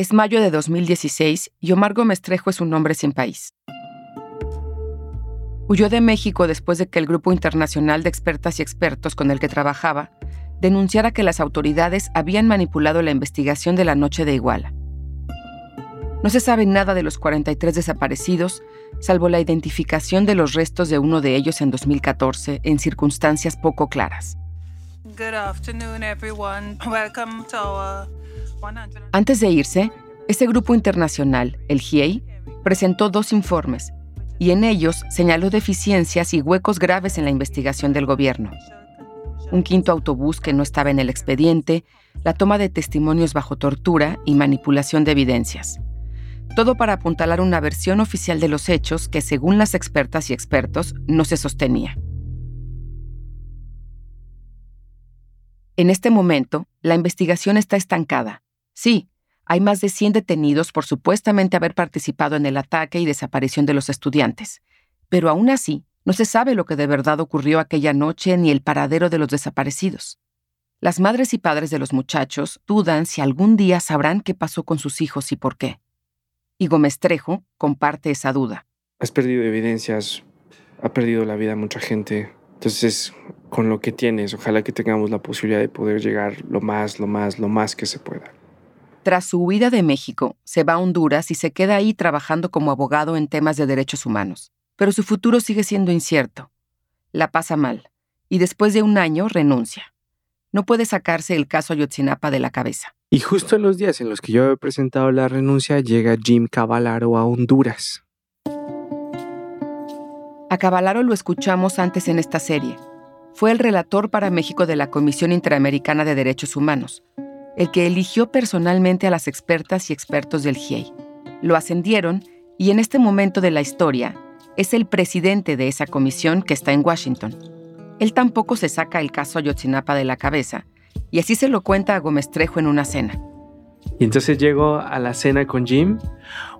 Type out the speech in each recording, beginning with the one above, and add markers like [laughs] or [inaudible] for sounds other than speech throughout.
Es mayo de 2016 y Omar Gómez Trejo es un hombre sin país. Huyó de México después de que el grupo internacional de expertas y expertos con el que trabajaba denunciara que las autoridades habían manipulado la investigación de la noche de Iguala. No se sabe nada de los 43 desaparecidos, salvo la identificación de los restos de uno de ellos en 2014 en circunstancias poco claras. Antes de irse, ese grupo internacional, el GIEI, presentó dos informes y en ellos señaló deficiencias y huecos graves en la investigación del gobierno. Un quinto autobús que no estaba en el expediente, la toma de testimonios bajo tortura y manipulación de evidencias. Todo para apuntalar una versión oficial de los hechos que, según las expertas y expertos, no se sostenía. En este momento, la investigación está estancada. Sí, hay más de 100 detenidos por supuestamente haber participado en el ataque y desaparición de los estudiantes. Pero aún así, no se sabe lo que de verdad ocurrió aquella noche ni el paradero de los desaparecidos. Las madres y padres de los muchachos dudan si algún día sabrán qué pasó con sus hijos y por qué. Y Gómez Trejo comparte esa duda. Has perdido evidencias, ha perdido la vida mucha gente. Entonces, con lo que tienes, ojalá que tengamos la posibilidad de poder llegar lo más, lo más, lo más que se pueda. Tras su huida de México, se va a Honduras y se queda ahí trabajando como abogado en temas de derechos humanos. Pero su futuro sigue siendo incierto. La pasa mal, y después de un año renuncia. No puede sacarse el caso Ayotzinapa de la cabeza. Y justo en los días en los que yo he presentado la renuncia, llega Jim Cavalaro a Honduras. A Cavalaro lo escuchamos antes en esta serie. Fue el relator para México de la Comisión Interamericana de Derechos Humanos, el que eligió personalmente a las expertas y expertos del GIEI. Lo ascendieron y en este momento de la historia es el presidente de esa comisión que está en Washington. Él tampoco se saca el caso Ayotzinapa de la cabeza y así se lo cuenta a Gómez Trejo en una cena. Y entonces llego a la cena con Jim.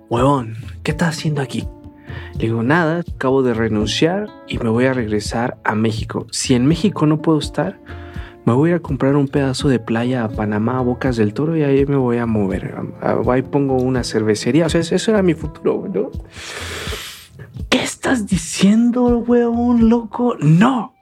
Huevón, ¿qué estás haciendo aquí? Le digo, nada, acabo de renunciar y me voy a regresar a México. Si en México no puedo estar, me voy a comprar un pedazo de playa a Panamá, a Bocas del Toro, y ahí me voy a mover. Ahí pongo una cervecería. O sea, eso era mi futuro, ¿no? ¿Qué estás diciendo, huevón loco? ¡No!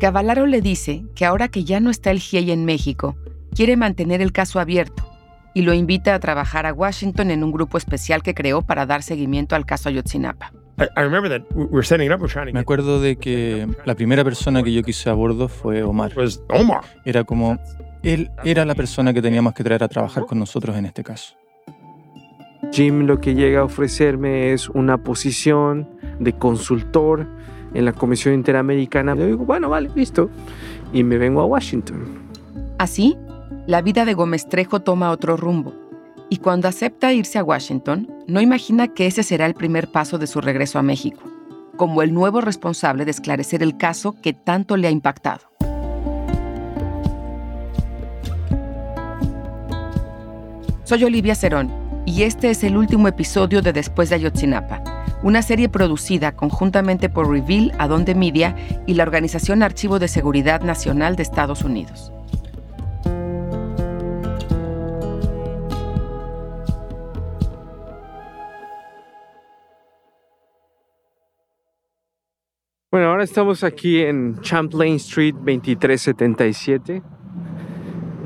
Cavalaro le dice que ahora que ya no está el GIEI en México, quiere mantener el caso abierto y lo invita a trabajar a Washington en un grupo especial que creó para dar seguimiento al caso Ayotzinapa. Me acuerdo de que la primera persona que yo quise a bordo fue Omar. Era como, él era la persona que teníamos que traer a trabajar con nosotros en este caso. Jim lo que llega a ofrecerme es una posición de consultor en la Comisión Interamericana. Yo digo, bueno, vale, listo. Y me vengo a Washington. Así, la vida de Gómez Trejo toma otro rumbo y cuando acepta irse a Washington, no imagina que ese será el primer paso de su regreso a México, como el nuevo responsable de esclarecer el caso que tanto le ha impactado. Soy Olivia Cerón y este es el último episodio de Después de Ayotzinapa, una serie producida conjuntamente por Reveal, Adonde Media y la Organización Archivo de Seguridad Nacional de Estados Unidos. Bueno, ahora estamos aquí en Champlain Street 2377,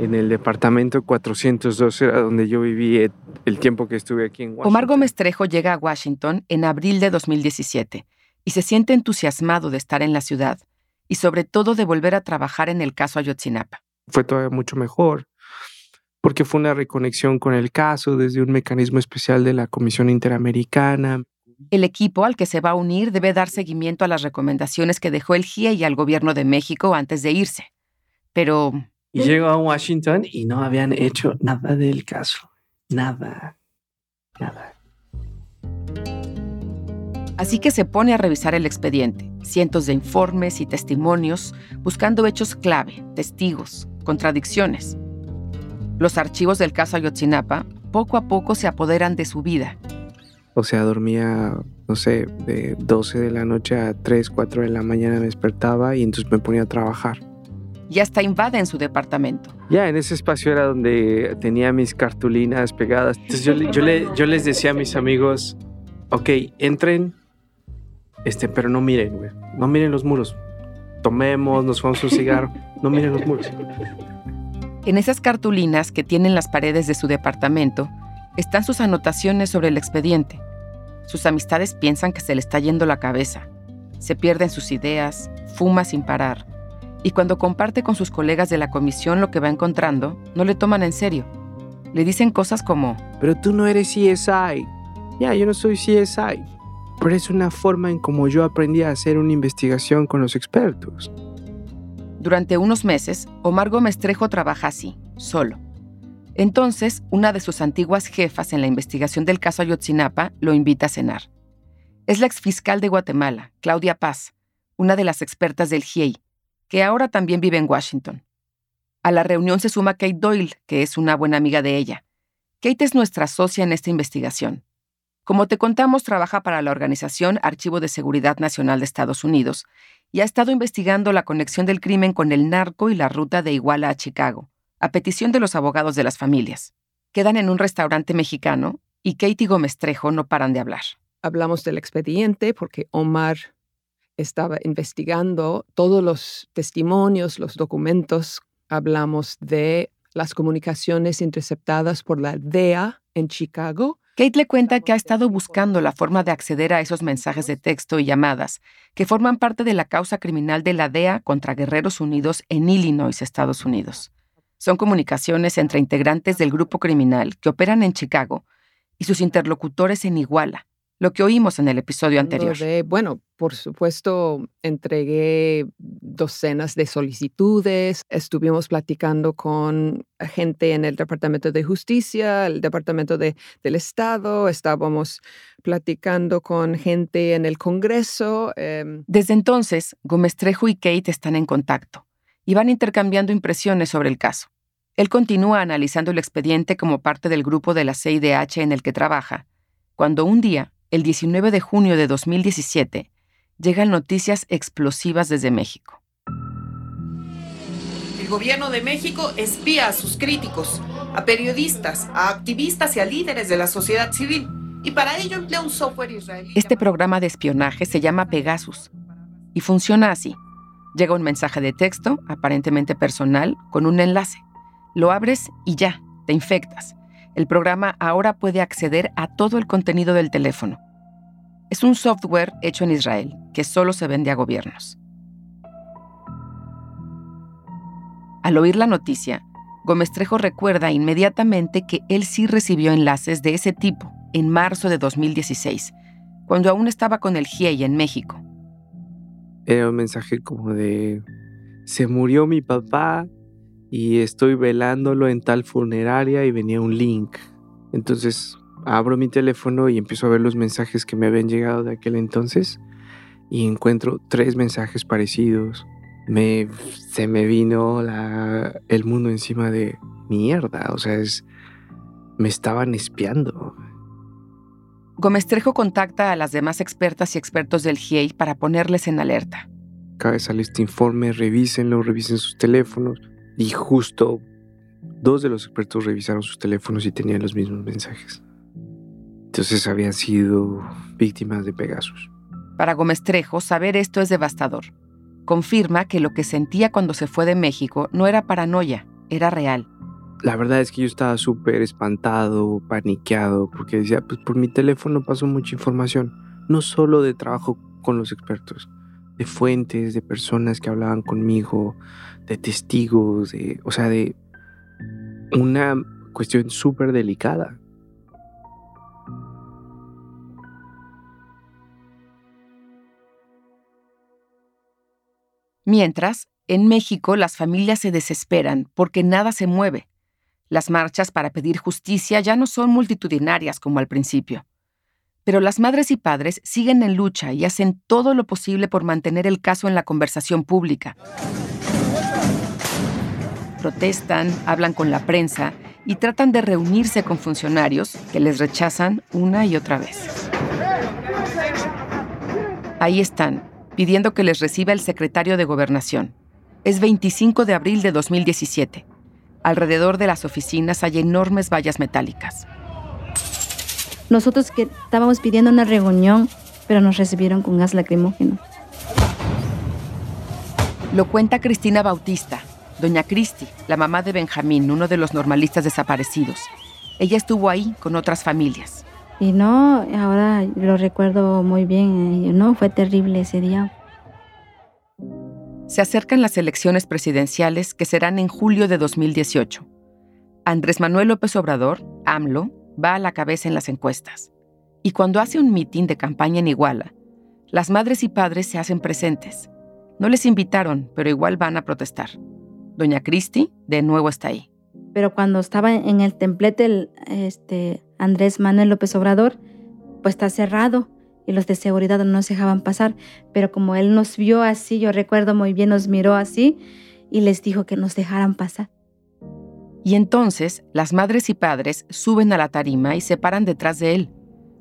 en el departamento 412, donde yo viví el tiempo que estuve aquí en Washington. Omar Gómez Trejo llega a Washington en abril de 2017 y se siente entusiasmado de estar en la ciudad y sobre todo de volver a trabajar en el caso Ayotzinapa. Fue todavía mucho mejor porque fue una reconexión con el caso desde un mecanismo especial de la Comisión Interamericana. El equipo al que se va a unir debe dar seguimiento a las recomendaciones que dejó el GIE y al gobierno de México antes de irse. Pero... Y llegó a Washington y no habían hecho nada del caso. Nada. Nada. Así que se pone a revisar el expediente, cientos de informes y testimonios, buscando hechos clave, testigos, contradicciones. Los archivos del caso Ayotzinapa poco a poco se apoderan de su vida o sea, dormía, no sé, de 12 de la noche a 3, 4 de la mañana me despertaba y entonces me ponía a trabajar. y hasta invaden su departamento. Ya, en ese espacio era donde tenía mis cartulinas pegadas. Entonces yo, yo, yo les decía a mis amigos, ok, entren, este, pero no miren, güey. No miren los muros. Tomemos, nos fumamos un cigarro. No miren los muros. En esas cartulinas que tienen las paredes de su departamento están sus anotaciones sobre el expediente. Sus amistades piensan que se le está yendo la cabeza. Se pierden sus ideas, fuma sin parar. Y cuando comparte con sus colegas de la comisión lo que va encontrando, no le toman en serio. Le dicen cosas como, Pero tú no eres CSI. Ya, yo no soy CSI. Pero es una forma en como yo aprendí a hacer una investigación con los expertos. Durante unos meses, Omar Gómez Trejo trabaja así, solo. Entonces, una de sus antiguas jefas en la investigación del caso Ayotzinapa lo invita a cenar. Es la exfiscal de Guatemala, Claudia Paz, una de las expertas del GIEI, que ahora también vive en Washington. A la reunión se suma Kate Doyle, que es una buena amiga de ella. Kate es nuestra socia en esta investigación. Como te contamos, trabaja para la organización Archivo de Seguridad Nacional de Estados Unidos y ha estado investigando la conexión del crimen con el narco y la ruta de Iguala a Chicago, a petición de los abogados de las familias. Quedan en un restaurante mexicano y Katie Gómez Trejo no paran de hablar. Hablamos del expediente porque Omar estaba investigando todos los testimonios, los documentos. Hablamos de las comunicaciones interceptadas por la DEA en Chicago Kate le cuenta que ha estado buscando la forma de acceder a esos mensajes de texto y llamadas que forman parte de la causa criminal de la DEA contra Guerreros Unidos en Illinois, Estados Unidos. Son comunicaciones entre integrantes del grupo criminal que operan en Chicago y sus interlocutores en Iguala, lo que oímos en el episodio anterior. bueno, por supuesto, entregué docenas de solicitudes, estuvimos platicando con gente en el Departamento de Justicia, el Departamento de, del Estado, estábamos platicando con gente en el Congreso. Em. Desde entonces, Gómez Trejo y Kate están en contacto y van intercambiando impresiones sobre el caso. Él continúa analizando el expediente como parte del grupo de la CIDH en el que trabaja, cuando un día el 19 de junio de 2017, llegan noticias explosivas desde México. El gobierno de México espía a sus críticos, a periodistas, a activistas y a líderes de la sociedad civil, y para ello emplea un software israelí. Este programa de espionaje se llama Pegasus y funciona así. Llega un mensaje de texto, aparentemente personal, con un enlace. Lo abres y ya, te infectas el programa ahora puede acceder a todo el contenido del teléfono. Es un software hecho en Israel que solo se vende a gobiernos. Al oír la noticia, Gómez Trejo recuerda inmediatamente que él sí recibió enlaces de ese tipo en marzo de 2016, cuando aún estaba con el GIEI en México. Era un mensaje como de, se murió mi papá, y estoy velándolo en tal funeraria y venía un link. Entonces abro mi teléfono y empiezo a ver los mensajes que me habían llegado de aquel entonces y encuentro tres mensajes parecidos. Me, se me vino la, el mundo encima de mierda, o sea, es, me estaban espiando. Gómez Trejo contacta a las demás expertas y expertos del GIEI para ponerles en alerta. Acaba de salir este informe, revísenlo, revisen sus teléfonos y justo dos de los expertos revisaron sus teléfonos y tenían los mismos mensajes. Entonces habían sido víctimas de Pegasus. Para Gómez Trejo, saber esto es devastador. Confirma que lo que sentía cuando se fue de México no era paranoia, era real. La verdad es que yo estaba súper espantado, paniqueado, porque decía, pues por mi teléfono pasó mucha información, no solo de trabajo con los expertos, de fuentes, de personas que hablaban conmigo, de testigos, de, o sea, de una cuestión súper delicada. Mientras, en México las familias se desesperan porque nada se mueve. Las marchas para pedir justicia ya no son multitudinarias como al principio. Pero las madres y padres siguen en lucha y hacen todo lo posible por mantener el caso en la conversación pública protestan, hablan con la prensa y tratan de reunirse con funcionarios que les rechazan una y otra vez. Ahí están, pidiendo que les reciba el secretario de Gobernación. Es 25 de abril de 2017. Alrededor de las oficinas hay enormes vallas metálicas. Nosotros que estábamos pidiendo una reunión, pero nos recibieron con gas lacrimógeno. Lo cuenta Cristina Bautista, doña Cristi, la mamá de Benjamín, uno de los normalistas desaparecidos. Ella estuvo ahí con otras familias. Y no, ahora lo recuerdo muy bien, no, fue terrible ese día. Se acercan las elecciones presidenciales que serán en julio de 2018. Andrés Manuel López Obrador, AMLO, va a la cabeza en las encuestas. Y cuando hace un mitin de campaña en Iguala, las madres y padres se hacen presentes. No les invitaron, pero igual van a protestar. Doña Cristi de nuevo está ahí. Pero cuando estaba en el templete este, Andrés Manuel López Obrador, pues está cerrado y los de seguridad no nos dejaban pasar. Pero como él nos vio así, yo recuerdo muy bien, nos miró así y les dijo que nos dejaran pasar. Y entonces las madres y padres suben a la tarima y se paran detrás de él,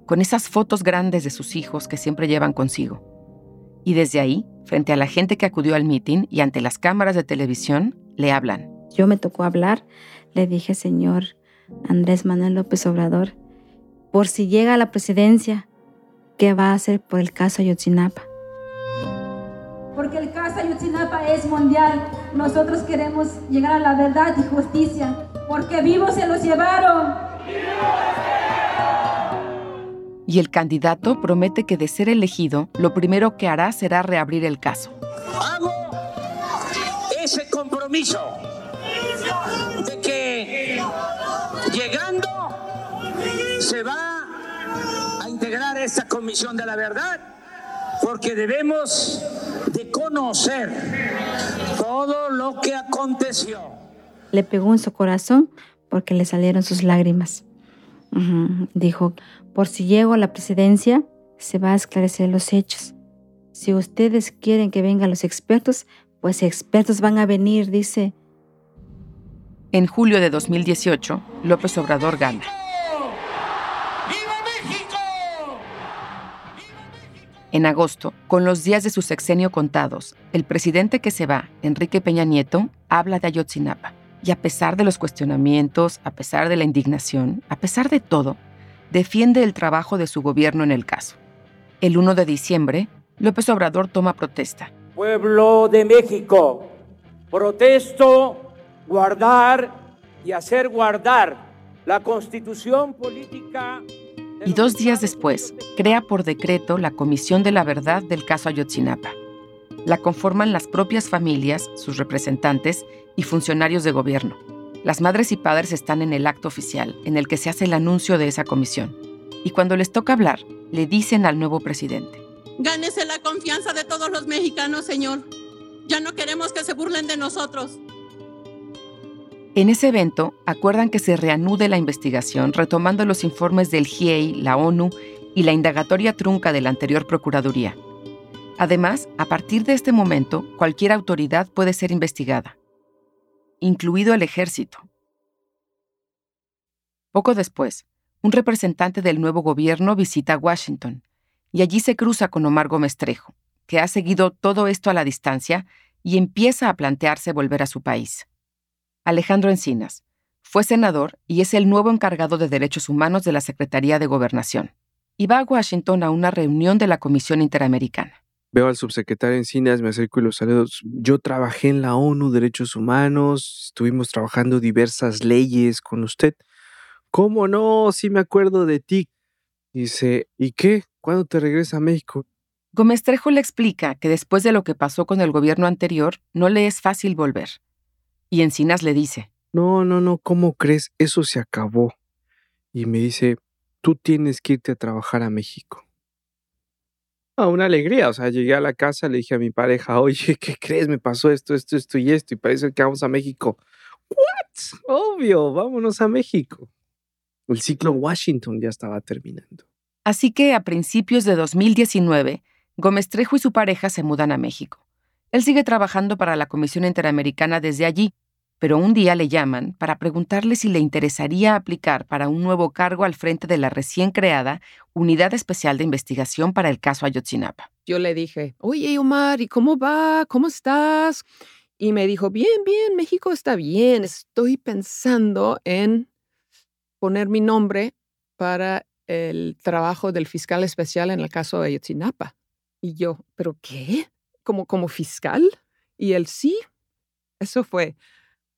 con esas fotos grandes de sus hijos que siempre llevan consigo. Y desde ahí, frente a la gente que acudió al mitin y ante las cámaras de televisión, le hablan. Yo me tocó hablar, le dije, señor Andrés Manuel López Obrador, por si llega a la presidencia, ¿qué va a hacer por el caso Ayotzinapa? porque el caso Ayotzinapa es mundial. Nosotros queremos llegar a la verdad y justicia, porque vivos se los llevaron. Y el candidato promete que de ser elegido, lo primero que hará será reabrir el caso. Hago ese compromiso de que llegando se va a integrar esta comisión de la verdad porque debemos de conocer todo lo que aconteció. Le pegó en su corazón porque le salieron sus lágrimas. Dijo, por si llego a la presidencia, se va a esclarecer los hechos. Si ustedes quieren que vengan los expertos, pues expertos van a venir, dice. En julio de 2018, López Obrador gana. En agosto, con los días de su sexenio contados, el presidente que se va, Enrique Peña Nieto, habla de Ayotzinapa. Y a pesar de los cuestionamientos, a pesar de la indignación, a pesar de todo, defiende el trabajo de su gobierno en el caso. El 1 de diciembre, López Obrador toma protesta. Pueblo de México, protesto guardar y hacer guardar la constitución política y dos días después crea por decreto la Comisión de la Verdad del caso Ayotzinapa. La conforman las propias familias, sus representantes y funcionarios de gobierno. Las madres y padres están en el acto oficial, en el que se hace el anuncio de esa comisión. Y cuando les toca hablar, le dicen al nuevo presidente. Gánese la confianza de todos los mexicanos, señor. Ya no queremos que se burlen de nosotros. En ese evento, acuerdan que se reanude la investigación retomando los informes del GIEI, la ONU y la indagatoria trunca de la anterior Procuraduría. Además, a partir de este momento, cualquier autoridad puede ser investigada, incluido el ejército. Poco después, un representante del nuevo gobierno visita Washington y allí se cruza con Omar Gómez Trejo, que ha seguido todo esto a la distancia y empieza a plantearse volver a su país. Alejandro Encinas. Fue senador y es el nuevo encargado de Derechos Humanos de la Secretaría de Gobernación. Y va a Washington a una reunión de la Comisión Interamericana. Veo al subsecretario Encinas, me acerco y los saludo. Yo trabajé en la ONU Derechos Humanos, estuvimos trabajando diversas leyes con usted. ¿Cómo no? Sí me acuerdo de ti. Dice, ¿y qué? ¿Cuándo te regresa a México? Gómez Trejo le explica que después de lo que pasó con el gobierno anterior, no le es fácil volver. Y Encinas le dice, No, no, no, ¿cómo crees? Eso se acabó. Y me dice, tú tienes que irte a trabajar a México. Ah, una alegría, o sea, llegué a la casa, le dije a mi pareja, oye, ¿qué crees? Me pasó esto, esto, esto y esto, y parece que vamos a México. ¿What? Obvio, vámonos a México. El ciclo Washington ya estaba terminando. Así que a principios de 2019, Gómez Trejo y su pareja se mudan a México. Él sigue trabajando para la Comisión Interamericana desde allí, pero un día le llaman para preguntarle si le interesaría aplicar para un nuevo cargo al frente de la recién creada Unidad Especial de Investigación para el caso Ayotzinapa. Yo le dije, oye Omar, ¿y cómo va? ¿Cómo estás? Y me dijo, bien, bien, México está bien. Estoy pensando en poner mi nombre para el trabajo del fiscal especial en el caso de Ayotzinapa. Y yo, ¿pero qué? ¿Como, como fiscal? Y él sí. Eso fue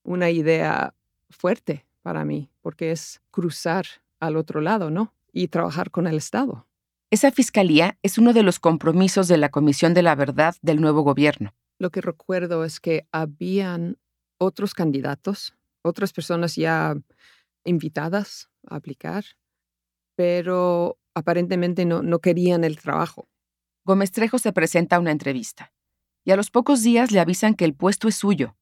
una idea fuerte para mí, porque es cruzar al otro lado, ¿no? Y trabajar con el Estado. Esa fiscalía es uno de los compromisos de la Comisión de la Verdad del nuevo gobierno. Lo que recuerdo es que habían otros candidatos, otras personas ya invitadas a aplicar, pero aparentemente no, no querían el trabajo. Gómez Trejo se presenta a una entrevista y a los pocos días le avisan que el puesto es suyo.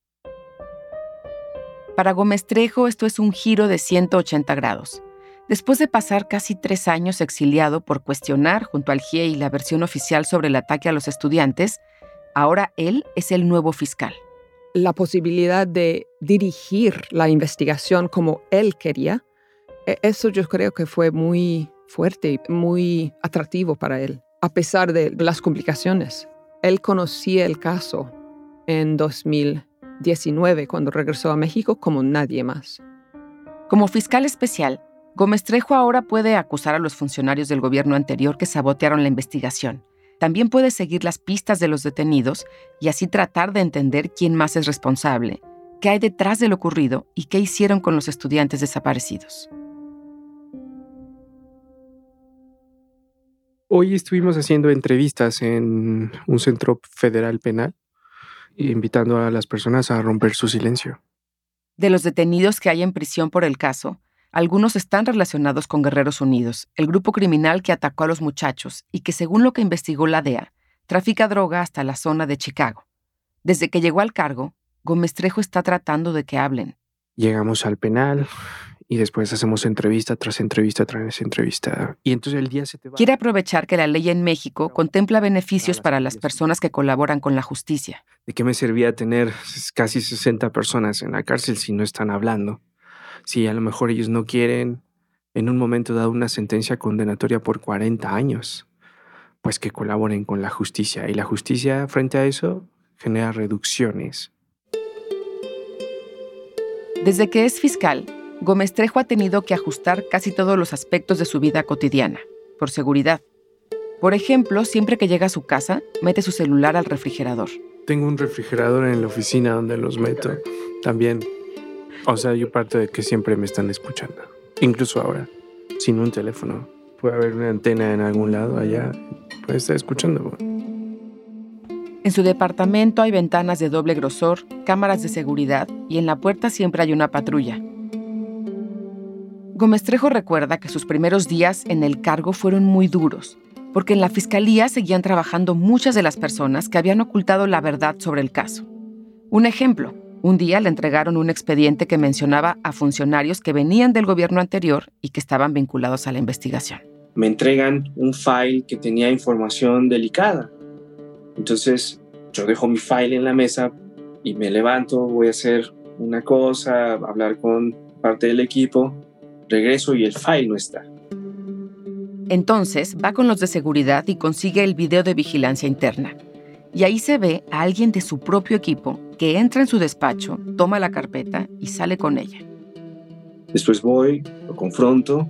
Para Gómez Trejo esto es un giro de 180 grados. Después de pasar casi tres años exiliado por cuestionar junto al GIEI la versión oficial sobre el ataque a los estudiantes, ahora él es el nuevo fiscal. La posibilidad de dirigir la investigación como él quería, e, eso yo creo que fue muy fuerte y muy atractivo para él, a pesar de las complicaciones. Él conocía el caso en 2019 cuando regresó a México como nadie más. Como fiscal especial, Gómez Trejo ahora puede acusar a los funcionarios del gobierno anterior que sabotearon la investigación. También puede seguir las pistas de los detenidos y así tratar de entender quién más es responsable, qué hay detrás de lo ocurrido y qué hicieron con los estudiantes desaparecidos. Hoy estuvimos haciendo entrevistas en un centro federal penal, invitando a las personas a romper su silencio. De los detenidos que hay en prisión por el caso, algunos están relacionados con Guerreros Unidos, el grupo criminal que atacó a los muchachos y que, según lo que investigó la DEA, trafica droga hasta la zona de Chicago. Desde que llegó al cargo, Gómez Trejo está tratando de que hablen. Llegamos al penal, y después hacemos entrevista tras entrevista tras entrevista. Y entonces el día se te va. Quiere aprovechar que la ley en México contempla beneficios para las personas que colaboran con la justicia. ¿De qué me servía tener casi 60 personas en la cárcel si no están hablando? Si a lo mejor ellos no quieren en un momento dado una sentencia condenatoria por 40 años, pues que colaboren con la justicia. Y la justicia frente a eso genera reducciones. Desde que es fiscal, Gómez Trejo ha tenido que ajustar casi todos los aspectos de su vida cotidiana, por seguridad. Por ejemplo, siempre que llega a su casa, mete su celular al refrigerador. Tengo un refrigerador en la oficina donde los meto. También. O sea, yo parto de que siempre me están escuchando. Incluso ahora, sin un teléfono. Puede haber una antena en algún lado allá. Puede estar escuchando. En su departamento hay ventanas de doble grosor, cámaras de seguridad y en la puerta siempre hay una patrulla. Gómez Trejo recuerda que sus primeros días en el cargo fueron muy duros, porque en la fiscalía seguían trabajando muchas de las personas que habían ocultado la verdad sobre el caso. Un ejemplo, un día le entregaron un expediente que mencionaba a funcionarios que venían del gobierno anterior y que estaban vinculados a la investigación. Me entregan un file que tenía información delicada. Entonces yo dejo mi file en la mesa y me levanto, voy a hacer una cosa, hablar con parte del equipo regreso y el file no está. Entonces va con los de seguridad y consigue el video de vigilancia interna. Y ahí se ve a alguien de su propio equipo que entra en su despacho, toma la carpeta y sale con ella. Después voy, lo confronto,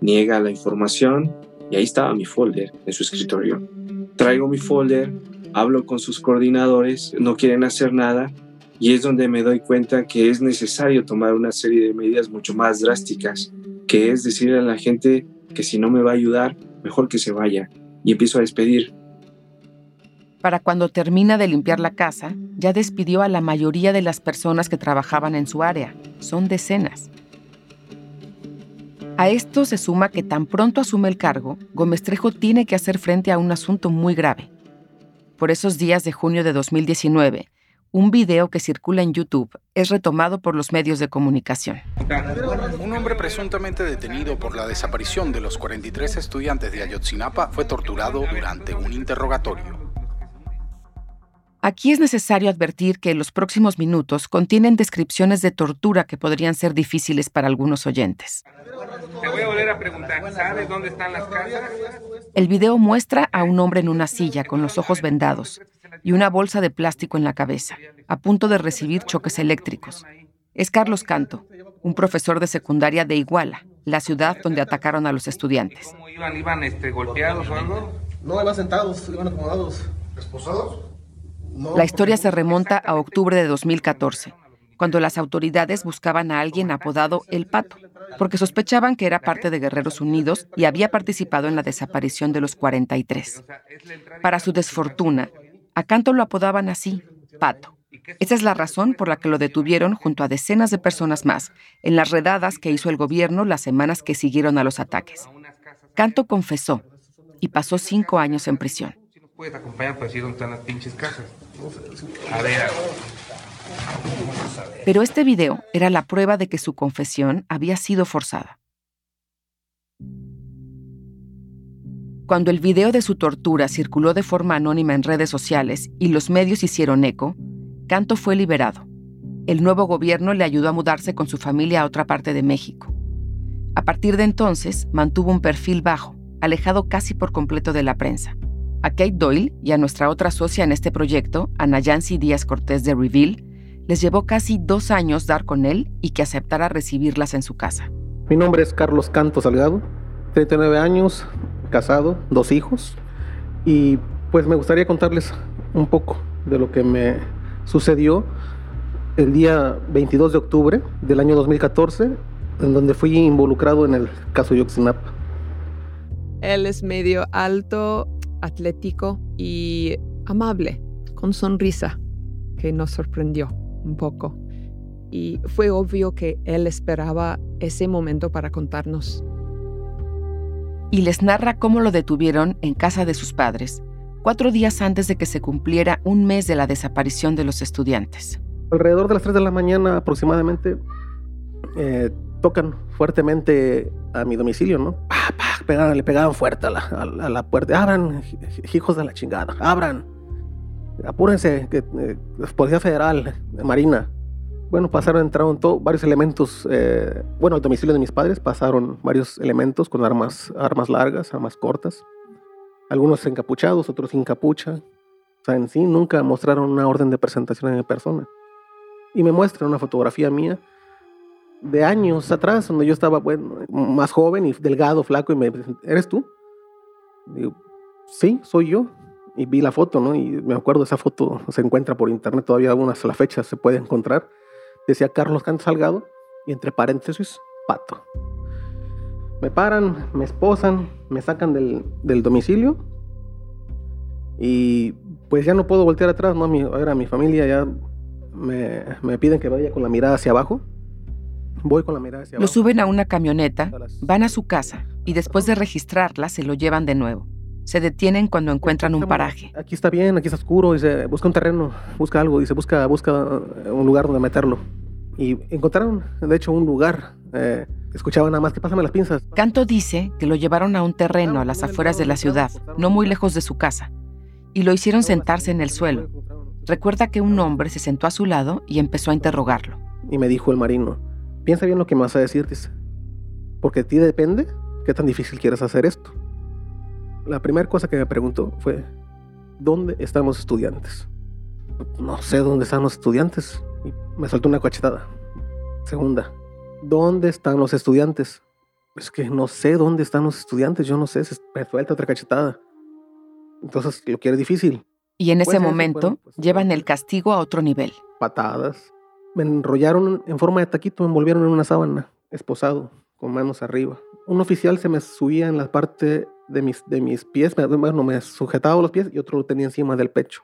niega la información y ahí estaba mi folder en su escritorio. Traigo mi folder, hablo con sus coordinadores, no quieren hacer nada y es donde me doy cuenta que es necesario tomar una serie de medidas mucho más drásticas, que es decirle a la gente que si no me va a ayudar, mejor que se vaya. Y empiezo a despedir. Para cuando termina de limpiar la casa, ya despidió a la mayoría de las personas que trabajaban en su área. Son decenas. A esto se suma que tan pronto asume el cargo, Gómez Trejo tiene que hacer frente a un asunto muy grave. Por esos días de junio de 2019, un video que circula en YouTube es retomado por los medios de comunicación. Un hombre presuntamente detenido por la desaparición de los 43 estudiantes de Ayotzinapa fue torturado durante un interrogatorio. Aquí es necesario advertir que los próximos minutos contienen descripciones de tortura que podrían ser difíciles para algunos oyentes. Te voy a volver a preguntar, ¿sabes dónde están las casas? El video muestra a un hombre en una silla con los ojos vendados y una bolsa de plástico en la cabeza, a punto de recibir choques eléctricos. Es Carlos Canto, un profesor de secundaria de Iguala, la ciudad donde atacaron a los estudiantes. ¿Cómo iban? ¿Iban este, golpeados o algo? No, iban sentados, iban acomodados. ¿Esposados? La historia se remonta a octubre de 2014, cuando las autoridades buscaban a alguien apodado El Pato, porque sospechaban que era parte de Guerreros Unidos y había participado en la desaparición de los 43. Para su desfortuna, a Canto lo apodaban así, Pato. Esa es la razón por la que lo detuvieron junto a decenas de personas más en las redadas que hizo el gobierno las semanas que siguieron a los ataques. Canto confesó y pasó cinco años en prisión. ¿Puedes acompañar para decir dónde están las pinches casas? A ver. Pero este video era la prueba de que su confesión había sido forzada. Cuando el video de su tortura circuló de forma anónima en redes sociales y los medios hicieron eco, Canto fue liberado. El nuevo gobierno le ayudó a mudarse con su familia a otra parte de México. A partir de entonces, mantuvo un perfil bajo, alejado casi por completo de la prensa. A Kate Doyle y a nuestra otra socia en este proyecto, Ana Yancy Díaz Cortés de Reveal, les llevó casi dos años dar con él y que aceptara recibirlas en su casa. Mi nombre es Carlos Canto Salgado, 39 años, casado, dos hijos, y pues me gustaría contarles un poco de lo que me sucedió el día 22 de octubre del año 2014, en donde fui involucrado en el caso Yoxinapa. Él es medio alto, atlético y amable, con sonrisa, que nos sorprendió un poco. Y fue obvio que él esperaba ese momento para contarnos. Y les narra cómo lo detuvieron en casa de sus padres, cuatro días antes de que se cumpliera un mes de la desaparición de los estudiantes. Alrededor de las 3 de la mañana aproximadamente eh, tocan fuertemente a mi domicilio, ¿no? le pegaban fuerte a la, puerta. Abran, hijos de la chingada, abran. Apúrense, que, eh, Policía Federal, Marina. Bueno, pasaron, entraron todo, varios elementos. Eh, bueno, al domicilio de mis padres pasaron varios elementos con armas, armas largas, armas cortas. Algunos encapuchados, otros sin capucha. O sea, en sí nunca mostraron una orden de presentación en mi persona. Y me muestran una fotografía mía de años atrás, donde yo estaba bueno, más joven y delgado, flaco, y me ¿eres tú? Digo, sí, soy yo. Y vi la foto, ¿no? Y me acuerdo, esa foto se encuentra por internet, todavía algunas la fecha se puede encontrar. Decía Carlos Canto Salgado, y entre paréntesis, pato. Me paran, me esposan, me sacan del, del domicilio y pues ya no puedo voltear atrás, ¿no? Mi, ahora mi familia ya me, me, piden que vaya con la mirada hacia abajo. Voy con la mirada hacia abajo. Lo suben a una camioneta, van a su casa y después de registrarla se lo llevan de nuevo. Se detienen cuando encuentran un paraje. Aquí está bien, aquí está oscuro, dice, busca un terreno, busca algo, dice, busca, busca un lugar donde meterlo. Y encontraron, de hecho, un lugar. Eh, escuchaban nada más que pásame las pinzas. Canto dice que lo llevaron a un terreno a las afueras de la ciudad, no muy lejos de su casa y lo hicieron sentarse en el suelo. Recuerda que un hombre se sentó a su lado y empezó a interrogarlo. Y me dijo el marino, piensa bien lo que me vas a decir, dice, porque a ti depende qué tan difícil quieres hacer esto. La primera cosa que me preguntó fue, ¿dónde están los estudiantes? No sé dónde están los estudiantes. Y me soltó una cachetada. Segunda, ¿dónde están los estudiantes? Es que no sé dónde están los estudiantes, yo no sé, me suelta otra cachetada. Entonces lo quiere difícil. Y en ese momento pues, llevan el castigo a otro nivel. Patadas. Me enrollaron en forma de taquito, me envolvieron en una sábana, esposado, con manos arriba. Un oficial se me subía en la parte de mis, de mis pies, bueno, me sujetaba los pies y otro lo tenía encima del pecho,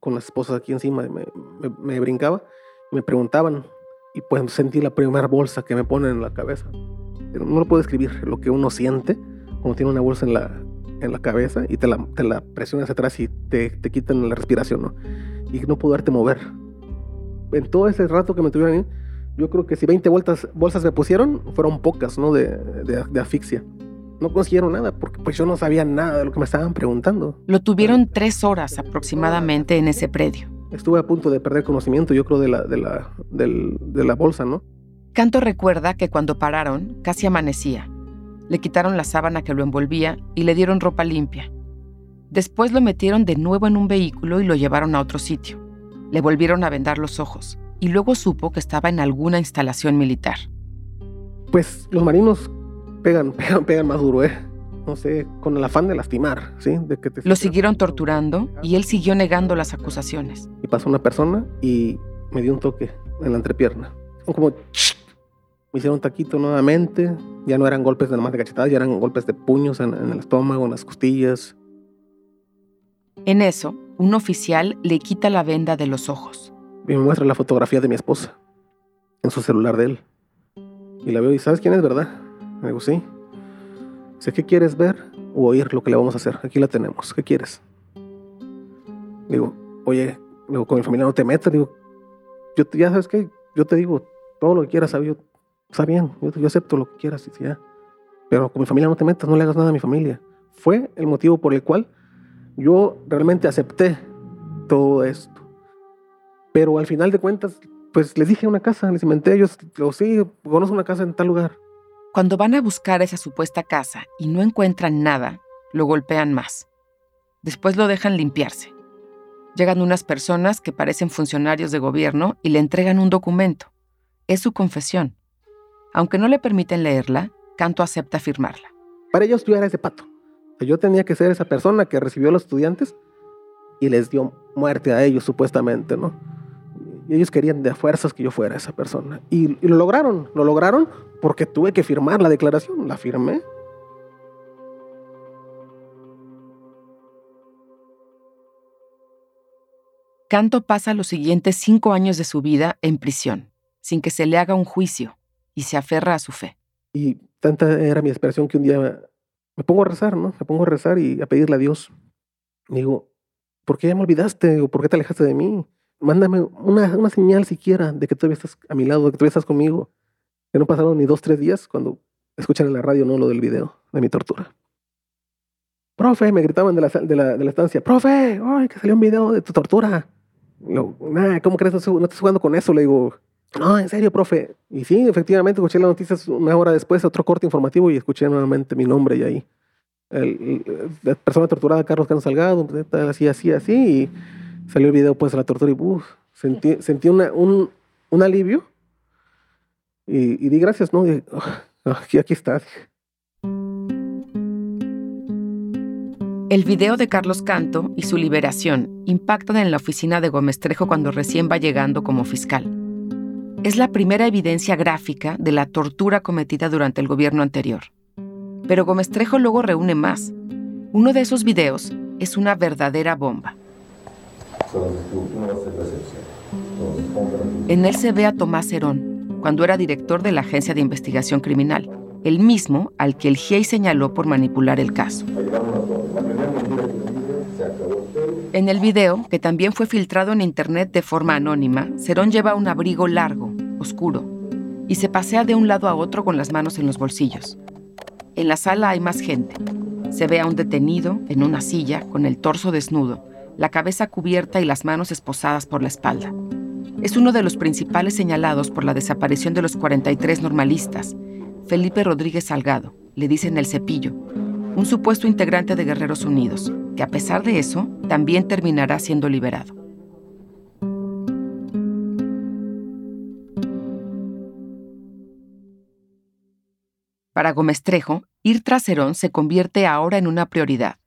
con las esposas aquí encima, me, me, me brincaba y me preguntaban. Y pues sentí la primera bolsa que me ponen en la cabeza. No lo puedo escribir, lo que uno siente cuando tiene una bolsa en la, en la cabeza y te la, te la presionas atrás y te, te, quitan la respiración, ¿no? Y no poderte mover. En todo ese rato que me tuvieron ahí, yo creo que si 20 vueltas, bolsas me pusieron, fueron pocas, ¿no? De, de, de asfixia. No consiguieron nada porque pues yo no sabía nada de lo que me estaban preguntando. Lo tuvieron tres horas aproximadamente en ese predio. Estuve a punto de perder conocimiento, yo creo, de la, de la, del, de la bolsa, ¿no? Canto recuerda que cuando pararon, casi amanecía le quitaron la sábana que lo envolvía y le dieron ropa limpia. Después lo metieron de nuevo en un vehículo y lo llevaron a otro sitio. Le volvieron a vendar los ojos y luego supo que estaba en alguna instalación militar. Pues los marinos pegan, [laughs] pegan, pegan más duro, ¿eh? No sé, con el afán de lastimar, ¿sí? De que te... Lo siguieron torturando y él siguió negando las acusaciones. Y pasó una persona y me dio un toque en la entrepierna. Como me hicieron un taquito nuevamente. Ya no eran golpes de más de cachetadas, ya eran golpes de puños en, en el estómago, en las costillas. En eso, un oficial le quita la venda de los ojos. Y me muestra la fotografía de mi esposa en su celular de él. Y la veo y ¿sabes quién es, verdad? Me digo, sí. Dice, ¿qué quieres ver o oír lo que le vamos a hacer? Aquí la tenemos. ¿Qué quieres? Digo, oye, digo, con mi familia no te metas. Digo, yo ya sabes qué, yo te digo todo lo que quieras, ¿sabes? Yo, está bien, yo, acepto lo que quieras, y ya. Pero con mi familia no te metas, no le hagas nada a mi familia. Fue el motivo por el cual yo realmente acepté todo esto. Pero al final de cuentas, pues les dije una casa, les inventé ellos, o sí, conozco una casa en tal lugar. Cuando van a buscar esa supuesta casa y no encuentran nada, lo golpean más. Después lo dejan limpiarse. Llegan unas personas que parecen funcionarios de gobierno y le entregan un documento. Es su confesión. Aunque no le permiten leerla, Canto acepta firmarla. Para ellos yo era ese pato. Yo tenía que ser esa persona que recibió a los estudiantes y les dio muerte a ellos supuestamente, ¿no? Y ellos querían de fuerzas que yo fuera esa persona. Y, lo lograron, lo lograron porque tuve que firmar la declaración, la firmé. Canto pasa los siguientes cinco años de su vida en prisión, sin que se le haga un juicio, y se aferra a su fe. Y tanta era mi esperación que un día me pongo a rezar, ¿no? Me pongo a rezar y a pedirle a Dios. digo, ¿por qué ya me olvidaste? ¿O por qué te alejaste de mí? Mándame una, una, señal siquiera de que todavía estás a mi lado, de que todavía estás conmigo. Que no pasaron ni dos, tres días cuando escuchan en la radio no lo del video de mi tortura. Profe, me gritaban de la, de la, de la estancia, profe, ay, que salió un video de tu tortura. No, ¿cómo crees? No, no estás jugando con eso. Le digo, no, en serio, profe. Y sí, efectivamente, escuché las noticias una hora después, otro corte informativo, y escuché nuevamente mi nombre y ahí. la persona torturada, Carlos Cano Salgado, así, así, así, y Salió el video pues de la tortura y uf, sentí, sentí un, un, alivio y, di gracias, ¿no? Y, aquí, aquí está. El video de Carlos Canto y su liberación impactan en la oficina de Gómez Trejo cuando recién va llegando como fiscal. Es la primera evidencia gráfica de la tortura cometida durante el gobierno anterior. Pero Gómez Trejo luego reúne más. Uno de esos videos es una verdadera bomba. En él se ve a Tomás Herón, cuando era director de la Agencia de Investigación Criminal, el mismo al que el GIEI señaló por manipular el caso. En el video, que también fue filtrado en Internet de forma anónima, Cerón lleva un abrigo largo, oscuro, y se pasea de un lado a otro con las manos en los bolsillos. En la sala hay más gente. Se ve a un detenido en una silla con el torso desnudo la cabeza cubierta y las manos esposadas por la espalda. Es uno de los principales señalados por la desaparición de los 43 normalistas, Felipe Rodríguez Salgado, le dicen el cepillo, un supuesto integrante de Guerreros Unidos, que a pesar de eso también terminará siendo liberado. Para Gómez Trejo, ir tras Herón se convierte ahora en una prioridad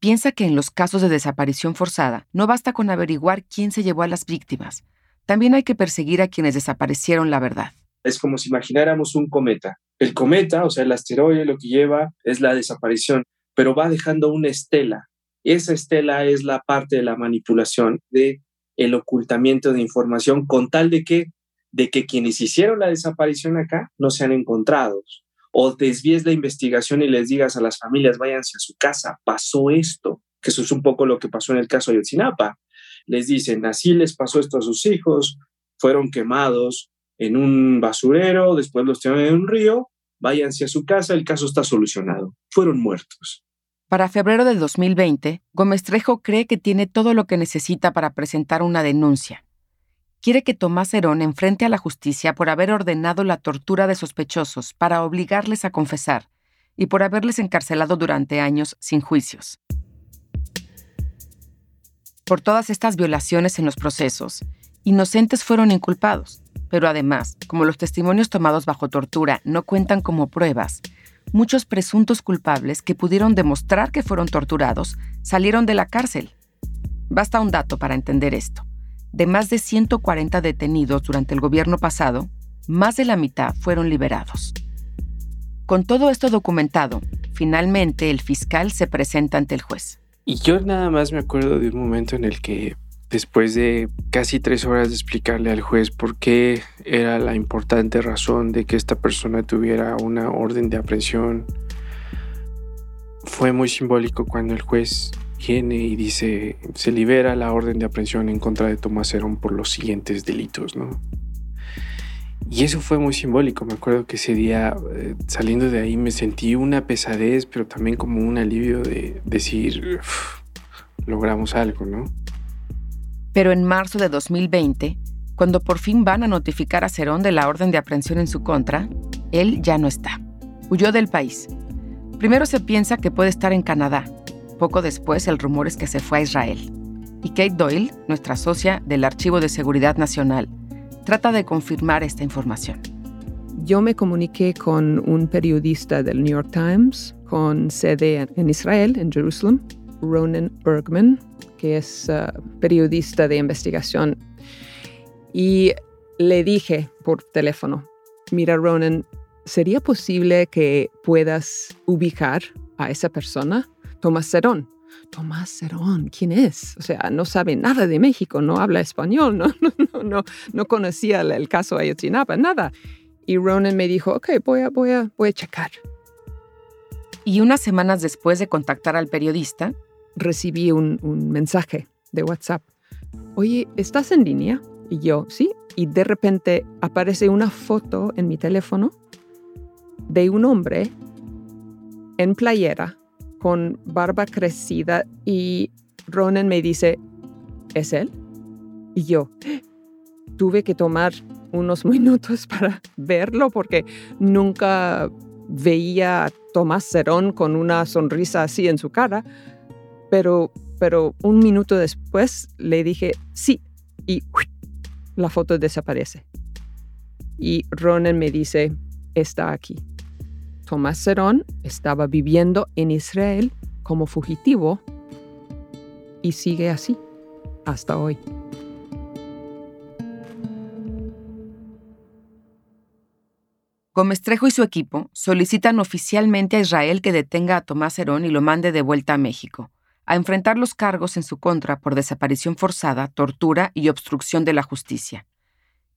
piensa que en los casos de desaparición forzada no basta con averiguar quién se llevó a las víctimas, también hay que perseguir a quienes desaparecieron la verdad. Es como si imagináramos un cometa. El cometa, o sea, el asteroide, lo que lleva es la desaparición, pero va dejando una estela. Esa estela es la parte de la manipulación, de el ocultamiento de información con tal de que de que quienes hicieron la desaparición acá no sean encontrados o desvíes la investigación y les digas a las familias, váyanse a su casa, pasó esto, que eso es un poco lo que pasó en el caso de Ayotzinapa. Les dicen, así les pasó esto a sus hijos, fueron quemados en un basurero, después los tiraron en un río, váyanse a su casa, el caso está solucionado. Fueron muertos. Para febrero del 2020, Gómez Trejo cree que tiene todo lo que necesita para presentar una denuncia quiere que Tomás Herón enfrente a la justicia por haber ordenado la tortura de sospechosos para obligarles a confesar y por haberles encarcelado durante años sin juicios. Por todas estas violaciones en los procesos, inocentes fueron inculpados, pero además, como los testimonios tomados bajo tortura no cuentan como pruebas, muchos presuntos culpables que pudieron demostrar que fueron torturados salieron de la cárcel. Basta un dato para entender esto. De más de 140 detenidos durante el gobierno pasado, más de la mitad fueron liberados. Con todo esto documentado, finalmente el fiscal se presenta ante el juez. Y yo nada más me acuerdo de un momento en el que, después de casi tres horas de explicarle al juez por qué era la importante razón de que esta persona tuviera una orden de aprehensión, fue muy simbólico cuando el juez viene y dice, se libera la orden de aprehensión en contra de Tomás Herón por los siguientes delitos, ¿no? Y eso fue muy simbólico. Me acuerdo que ese día, eh, saliendo de ahí, me sentí una pesadez, pero también como un alivio de decir, logramos algo, ¿no? Pero en marzo de 2020, cuando por fin van a notificar a Cerón de la orden de aprehensión en su contra, él ya no está. Huyó del país. Primero se piensa que puede estar en Canadá, poco después, el rumor es que se fue a Israel. Y Kate Doyle, nuestra socia del Archivo de Seguridad Nacional, trata de confirmar esta información. Yo me comuniqué con un periodista del New York Times con sede en Israel, en Jerusalén, Ronan Bergman, que es uh, periodista de investigación. Y le dije por teléfono, mira Ronan, ¿sería posible que puedas ubicar a esa persona? Tomás Cerón. Tomás Cerón, ¿quién es? O sea, no sabe nada de México, no habla español, [laughs] no, no, no, no conocía el, caso Ayotzinapa, nada. Y Ronan me dijo, ok, voy a, voy a, voy a checar. Y unas semanas después de contactar al periodista, recibí un, un mensaje de WhatsApp. Oye, ¿estás en línea? Y yo, sí. Y de repente aparece una foto en mi teléfono de un hombre en playera con barba crecida y Ronan me dice, ¿es él? Y yo tuve que tomar unos [laughs] minutos para verlo porque nunca veía a Tomás Cerón con una sonrisa así en su cara, pero, pero un minuto después le dije sí y la foto desaparece. Y Ronan me dice, está aquí. Tomás Cerón estaba viviendo en Israel como fugitivo y sigue así hasta hoy. Gómez Trejo y su equipo solicitan oficialmente a Israel que detenga a Tomás Herón y lo mande de vuelta a México, a enfrentar los cargos en su contra por desaparición forzada, tortura y obstrucción de la justicia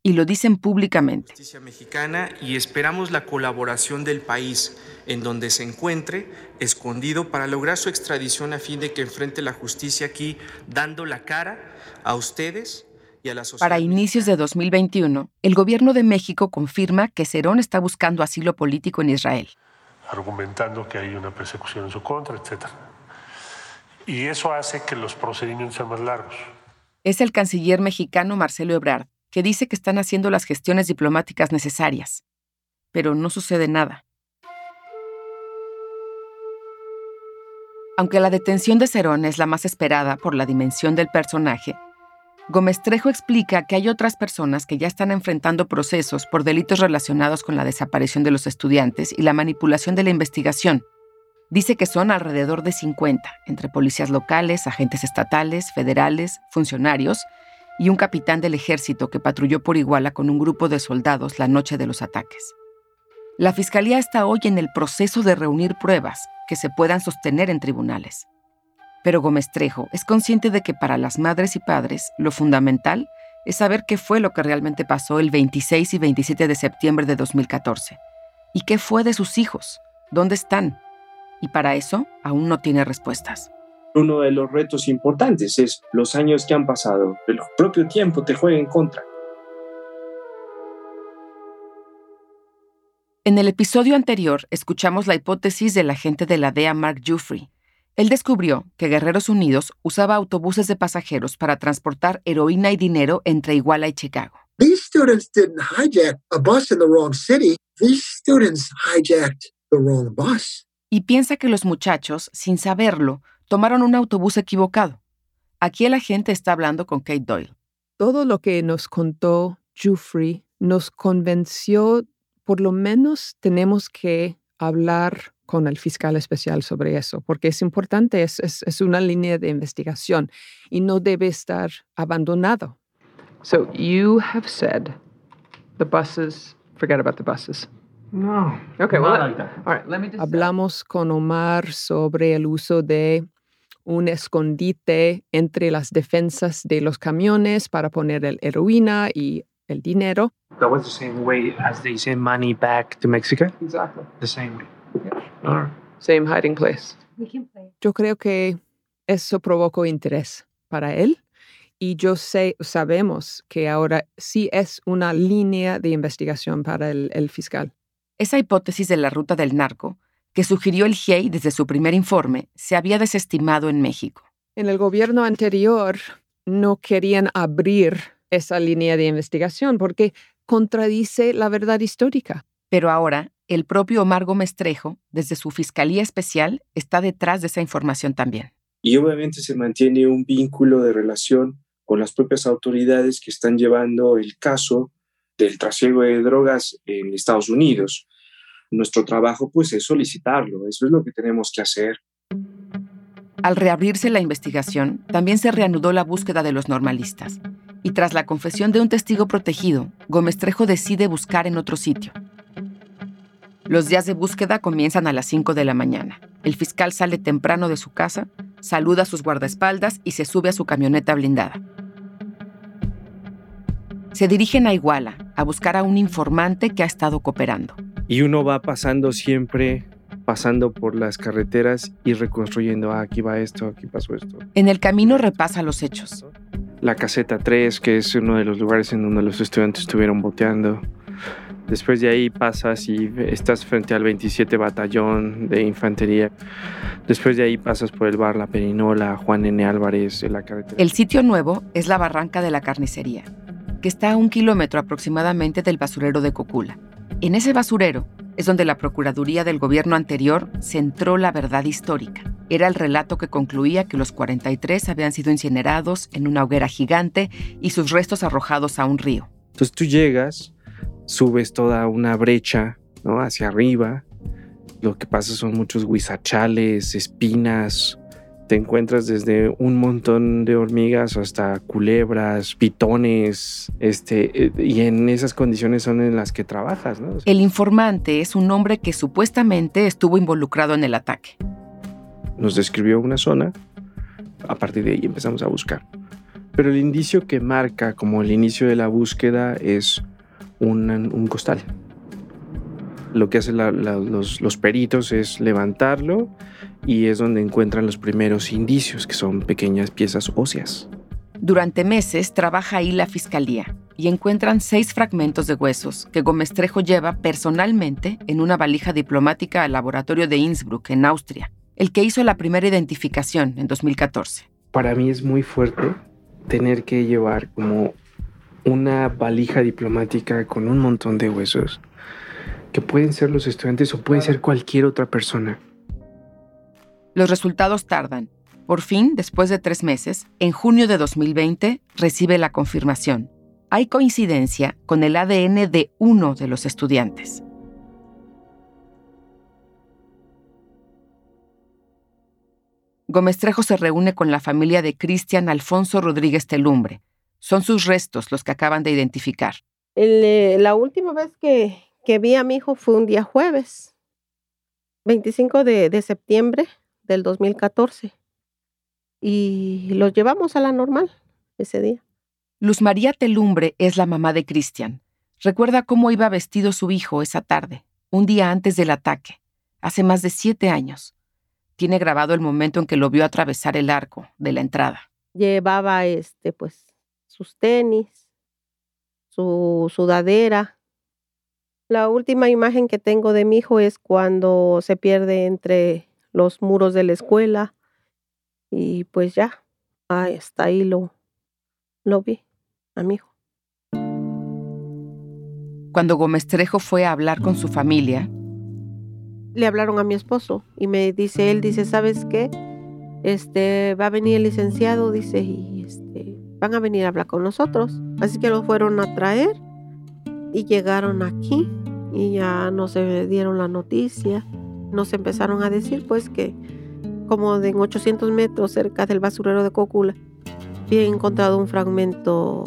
y lo dicen públicamente. Justicia mexicana y esperamos la colaboración del país en donde se encuentre escondido para lograr su extradición a fin de que enfrente la justicia aquí dando la cara a ustedes y a la sociedad. Para inicios de 2021, el gobierno de México confirma que Cerón está buscando asilo político en Israel. Argumentando que hay una persecución en su contra, etc. Y eso hace que los procedimientos sean más largos. Es el canciller mexicano Marcelo Ebrard que dice que están haciendo las gestiones diplomáticas necesarias, pero no sucede nada. Aunque la detención de Cerón es la más esperada por la dimensión del personaje, Gómez Trejo explica que hay otras personas que ya están enfrentando procesos por delitos relacionados con la desaparición de los estudiantes y la manipulación de la investigación. Dice que son alrededor de 50, entre policías locales, agentes estatales, federales, funcionarios y un capitán del ejército que patrulló por Iguala con un grupo de soldados la noche de los ataques. La Fiscalía está hoy en el proceso de reunir pruebas que se puedan sostener en tribunales. Pero Gómez Trejo es consciente de que para las madres y padres lo fundamental es saber qué fue lo que realmente pasó el 26 y 27 de septiembre de 2014 y qué fue de sus hijos, dónde están. Y para eso aún no tiene respuestas uno de los retos importantes es los años que han pasado. El propio tiempo te juega en contra. En el episodio anterior escuchamos la hipótesis del agente de la DEA Mark Jeffrey. Él descubrió que Guerreros Unidos usaba autobuses de pasajeros para transportar heroína y dinero entre Iguala y Chicago. These students didn't hijack a bus in the wrong city. These students hijacked the wrong bus. Y piensa que los muchachos, sin saberlo, tomaron un autobús equivocado. Aquí el agente está hablando con Kate Doyle. Todo lo que nos contó Jufrey nos convenció, por lo menos tenemos que hablar con el fiscal especial sobre eso, porque es importante, es, es, es una línea de investigación y no debe estar abandonado. So you have said the buses, forget about the buses. No. Okay, well, like that. all right, let me just Hablamos con Omar sobre el uso de un escondite entre las defensas de los camiones para poner el heroína y el dinero. That was the same way as they send money back to Mexico. Exactly. The same way. All right. Same hiding place. Yo creo que eso provocó interés para él y yo sé, sabemos que ahora sí es una línea de investigación para el, el fiscal. Esa hipótesis de la ruta del narco, que sugirió el GIEI desde su primer informe, se había desestimado en México. En el gobierno anterior no querían abrir esa línea de investigación porque contradice la verdad histórica. Pero ahora, el propio Omar Gómez Trejo, desde su Fiscalía Especial, está detrás de esa información también. Y obviamente se mantiene un vínculo de relación con las propias autoridades que están llevando el caso del trasiego de drogas en Estados Unidos. Nuestro trabajo pues es solicitarlo, eso es lo que tenemos que hacer. Al reabrirse la investigación, también se reanudó la búsqueda de los normalistas. Y tras la confesión de un testigo protegido, Gómez Trejo decide buscar en otro sitio. Los días de búsqueda comienzan a las 5 de la mañana. El fiscal sale temprano de su casa, saluda a sus guardaespaldas y se sube a su camioneta blindada. Se dirigen a Iguala a buscar a un informante que ha estado cooperando. Y uno va pasando siempre, pasando por las carreteras y reconstruyendo, ah, aquí va esto, aquí pasó esto. En el camino repasa los hechos. La caseta 3, que es uno de los lugares en donde los estudiantes estuvieron boteando. Después de ahí pasas y estás frente al 27 Batallón de Infantería. Después de ahí pasas por el bar La Perinola, Juan N. Álvarez, de la carretera. El sitio nuevo es la Barranca de la Carnicería, que está a un kilómetro aproximadamente del basurero de Cocula. En ese basurero es donde la Procuraduría del gobierno anterior centró la verdad histórica. Era el relato que concluía que los 43 habían sido incinerados en una hoguera gigante y sus restos arrojados a un río. Entonces tú llegas, subes toda una brecha ¿no? hacia arriba. Lo que pasa son muchos guisachales, espinas. Te encuentras desde un montón de hormigas hasta culebras, pitones, este, y en esas condiciones son en las que trabajas. ¿no? El informante es un hombre que supuestamente estuvo involucrado en el ataque. Nos describió una zona, a partir de ahí empezamos a buscar. Pero el indicio que marca como el inicio de la búsqueda es un, un costal. Lo que hacen los, los peritos es levantarlo y es donde encuentran los primeros indicios, que son pequeñas piezas óseas. Durante meses trabaja ahí la fiscalía y encuentran seis fragmentos de huesos que Gómez Trejo lleva personalmente en una valija diplomática al laboratorio de Innsbruck, en Austria, el que hizo la primera identificación en 2014. Para mí es muy fuerte tener que llevar como una valija diplomática con un montón de huesos, que pueden ser los estudiantes o puede ser cualquier otra persona. Los resultados tardan. Por fin, después de tres meses, en junio de 2020, recibe la confirmación. Hay coincidencia con el ADN de uno de los estudiantes. Gómez Trejo se reúne con la familia de Cristian Alfonso Rodríguez Telumbre. Son sus restos los que acaban de identificar. Eh, la última vez que, que, vi a mi hijo fue un día jueves, 25 de, de septiembre del 2014. Y lo llevamos a la normal ese día. Luz María Telumbre es la mamá de Cristian. Recuerda cómo iba vestido su hijo esa tarde, un día antes del ataque, hace más de siete años. Tiene grabado el momento en que lo vio atravesar el arco de la entrada. Llevaba este, pues, sus tenis, su sudadera. La última imagen que tengo de mi hijo es cuando se pierde entre los muros de la escuela y pues ya, hasta ahí lo, lo vi a mi hijo. Cuando Gómez Trejo fue a hablar con su familia, le hablaron a mi esposo y me dice, él dice, ¿sabes qué? este, va a venir el licenciado, dice, y este, van a venir a hablar con nosotros. Así que los fueron a traer y llegaron aquí y ya nos dieron la noticia. Nos empezaron a decir pues que como de en 800 metros cerca del basurero de Cocula había encontrado un fragmento,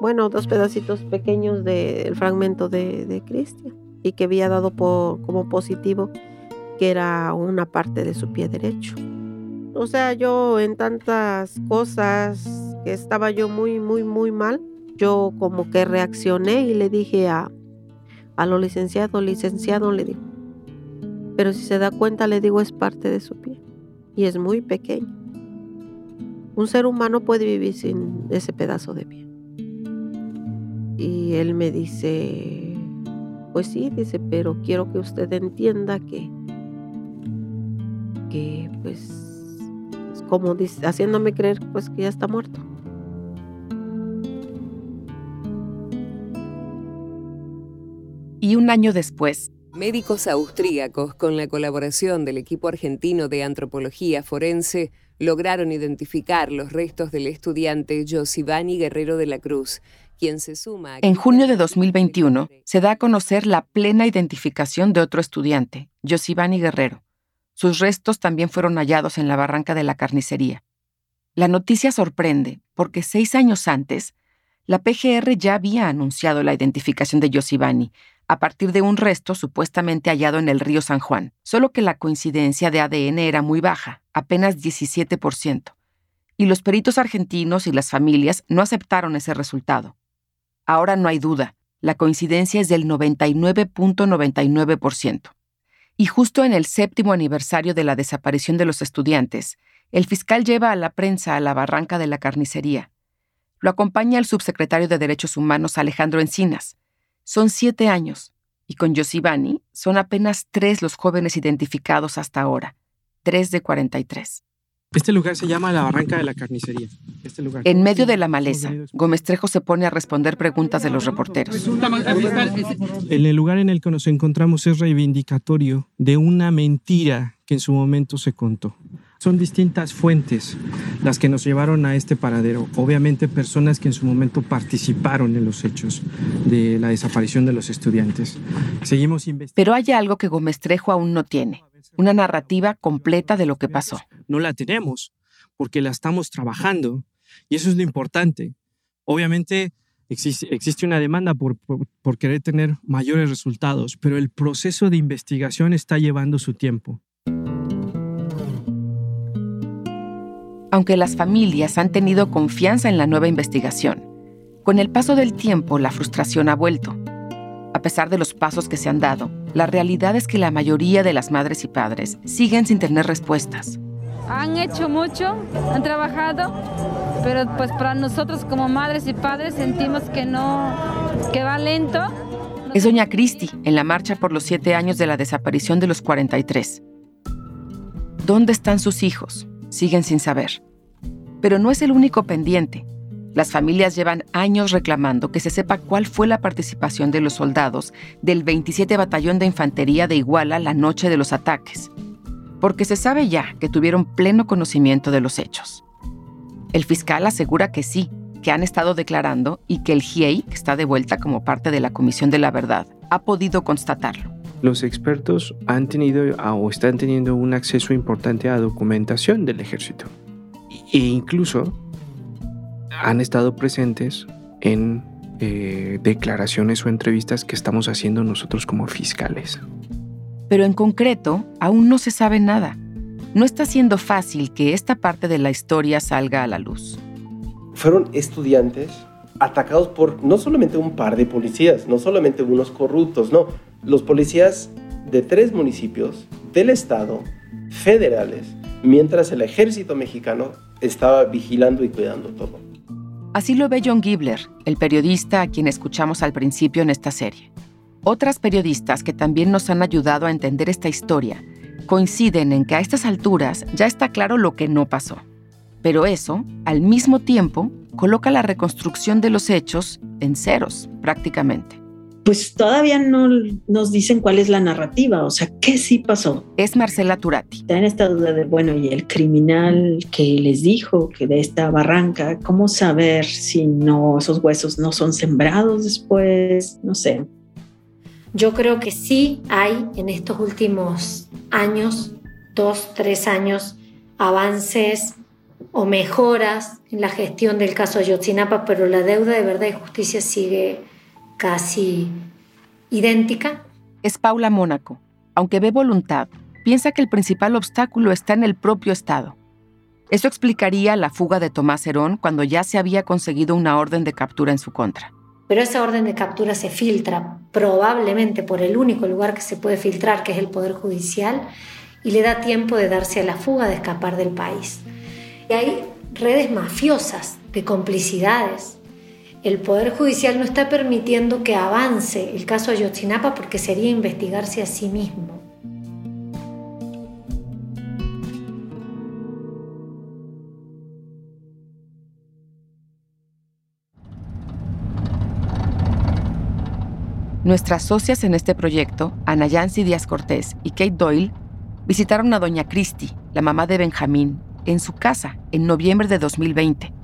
bueno, dos pedacitos pequeños del fragmento de, de Cristian y que había dado por, como positivo que era una parte de su pie derecho. O sea, yo en tantas cosas que estaba yo muy, muy, muy mal, yo como que reaccioné y le dije a, a lo licenciado, licenciado, le digo, pero si se da cuenta, le digo, es parte de su pie y es muy pequeño. Un ser humano puede vivir sin ese pedazo de pie. Y él me dice, pues sí, dice, pero quiero que usted entienda que, que pues como dice, haciéndome creer pues que ya está muerto. Y un año después, médicos austríacos, con la colaboración del equipo argentino de antropología forense, lograron identificar los restos del estudiante Josivani Guerrero de la Cruz, quien se suma. en junio de 2021 se da a conocer la plena identificación de otro estudiante, Josivani Guerrero. Sus restos también fueron hallados en la barranca de la carnicería. La noticia sorprende porque seis años antes, la PGR ya había anunciado la identificación de Yosibani a partir de un resto supuestamente hallado en el río San Juan, solo que la coincidencia de ADN era muy baja, apenas 17%, y los peritos argentinos y las familias no aceptaron ese resultado. Ahora no hay duda, la coincidencia es del 99.99%. Y justo en el séptimo aniversario de la desaparición de los estudiantes, el fiscal lleva a la prensa a la barranca de la carnicería. Lo acompaña el subsecretario de Derechos Humanos Alejandro Encinas. Son siete años, y con Yosibani son apenas tres los jóvenes identificados hasta ahora, tres de 43. Este lugar se llama la Barranca de la Carnicería. Este En medio de la maleza, Gómez Trejo se pone a responder preguntas de los reporteros. En el lugar en el que nos encontramos es reivindicatorio de una mentira que en su momento se contó. Son distintas fuentes las que nos llevaron a este paradero. Obviamente personas que en su momento participaron en los hechos de la desaparición de los estudiantes. Seguimos Pero hay algo que Gómez Trejo aún no tiene una narrativa completa de lo que pasó. No la tenemos porque la estamos trabajando y eso es lo importante. Obviamente existe, existe una demanda por, por, querer tener mayores resultados, pero el proceso de investigación está llevando su tiempo. Aunque las familias han tenido confianza en la nueva investigación, con el paso del tiempo la frustración ha vuelto. A pesar de los pasos que se han dado, la realidad es que la mayoría de las madres y padres siguen sin tener respuestas. Han hecho mucho, han trabajado, pero pues para nosotros como madres y padres sentimos que no, que va lento. Es doña Cristi en la marcha por los siete años de la desaparición de los 43. ¿Dónde están sus hijos? Siguen sin saber. Pero no es el único pendiente. Las familias llevan años reclamando que se sepa cuál fue la participación de los soldados del 27 Batallón de Infantería de Iguala la noche de los ataques, porque se sabe ya que tuvieron pleno conocimiento de los hechos. El fiscal asegura que sí, que han estado declarando y que el GIEI, que está de vuelta como parte de la Comisión de la Verdad, ha podido constatarlo. Los expertos han tenido o están teniendo un acceso importante a documentación del ejército. E incluso han estado presentes en eh, declaraciones o entrevistas que estamos haciendo nosotros como fiscales. Pero en concreto, aún no se sabe nada. No está siendo fácil que esta parte de la historia salga a la luz. Fueron estudiantes atacados por no solamente un par de policías, no solamente unos corruptos, no, los policías de tres municipios del estado, federales, mientras el ejército mexicano estaba vigilando y cuidando todo. Así lo ve John Gibler, el periodista a quien escuchamos al principio en esta serie. Otras periodistas que también nos han ayudado a entender esta historia coinciden en que a estas alturas ya está claro lo que no pasó. Pero eso, al mismo tiempo, coloca la reconstrucción de los hechos en ceros, prácticamente. Pues todavía no nos dicen cuál es la narrativa, o sea, ¿qué sí pasó? Es Marcela Turati. Está en esta duda de, bueno, y el criminal que les dijo que de esta barranca, ¿cómo saber si no, esos huesos no son sembrados después? No sé. Yo creo que sí hay en estos últimos años, dos, tres años, avances o mejoras en la gestión del caso Ayotzinapa, pero la deuda de verdad y justicia sigue casi idéntica. Es Paula Mónaco. Aunque ve voluntad, piensa que el principal obstáculo está en el propio Estado. Eso explicaría la fuga de Tomás Herón cuando ya se había conseguido una orden de captura en su contra. Pero esa orden de captura se filtra probablemente por el único lugar que se puede filtrar, que es el Poder Judicial, y le da tiempo de darse a la fuga, de escapar del país. Y hay redes mafiosas de complicidades. El Poder Judicial no está permitiendo que avance el caso Ayotzinapa porque sería investigarse a sí mismo. Nuestras socias en este proyecto, Ana Yancy Díaz Cortés y Kate Doyle, visitaron a Doña Christie, la mamá de Benjamín, en su casa en noviembre de 2020.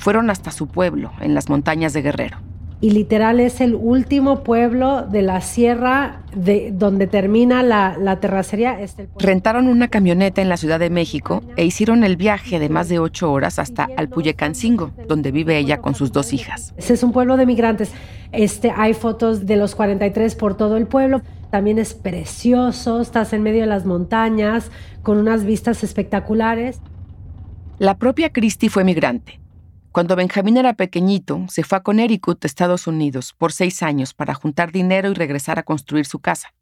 Fueron hasta su pueblo, en las montañas de Guerrero. Y literal es el último pueblo de la sierra de donde termina la, terracería. Rentaron una camioneta en la Ciudad de México e hicieron el viaje de más de ocho horas hasta Alpuyecancingo, donde vive ella con sus dos hijas. Ese es un pueblo de migrantes. Este, hay fotos de los 43 por todo el pueblo. También es precioso, estás en medio de las montañas, con unas vistas espectaculares. La propia Christie fue migrante. Cuando Benjamín era pequeñito, se fue a Connecticut, Estados Unidos, por seis años para juntar dinero y regresar a construir su casa.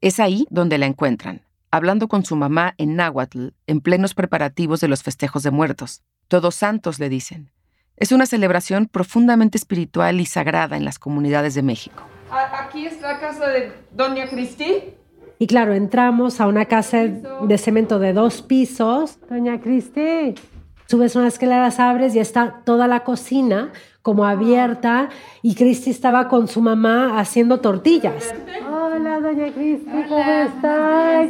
Es ahí donde la encuentran, hablando con su mamá en náhuatl, en plenos preparativos de los festejos de muertos. Todos santos, le dicen. Es una celebración profundamente espiritual y sagrada en las comunidades de México. Aquí está la casa de Doña Cristi. Y claro, entramos a una casa de cemento de dos pisos. Doña Cristi, subes unas escaleras, abres y está toda la cocina como abierta y Cristi estaba con su mamá haciendo tortillas. Hola, doña Cristi, ¿cómo está?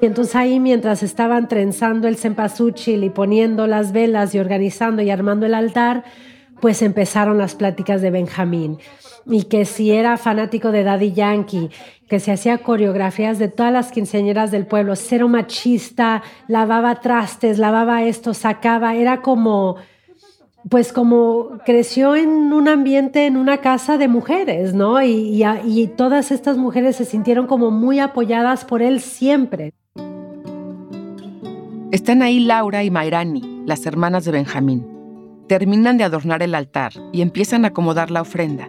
Y entonces ahí mientras estaban trenzando el cempasúchil y poniendo las velas y organizando y armando el altar, pues empezaron las pláticas de Benjamín y que si era fanático de Daddy Yankee, que se hacía coreografías de todas las quinceañeras del pueblo, cero machista, lavaba trastes, lavaba esto, sacaba, era como, pues como creció en un ambiente, en una casa de mujeres, ¿no? Y, y todas estas mujeres se sintieron como muy apoyadas por él siempre. Están ahí Laura y Mayrani, las hermanas de Benjamín. Terminan de adornar el altar y empiezan a acomodar la ofrenda.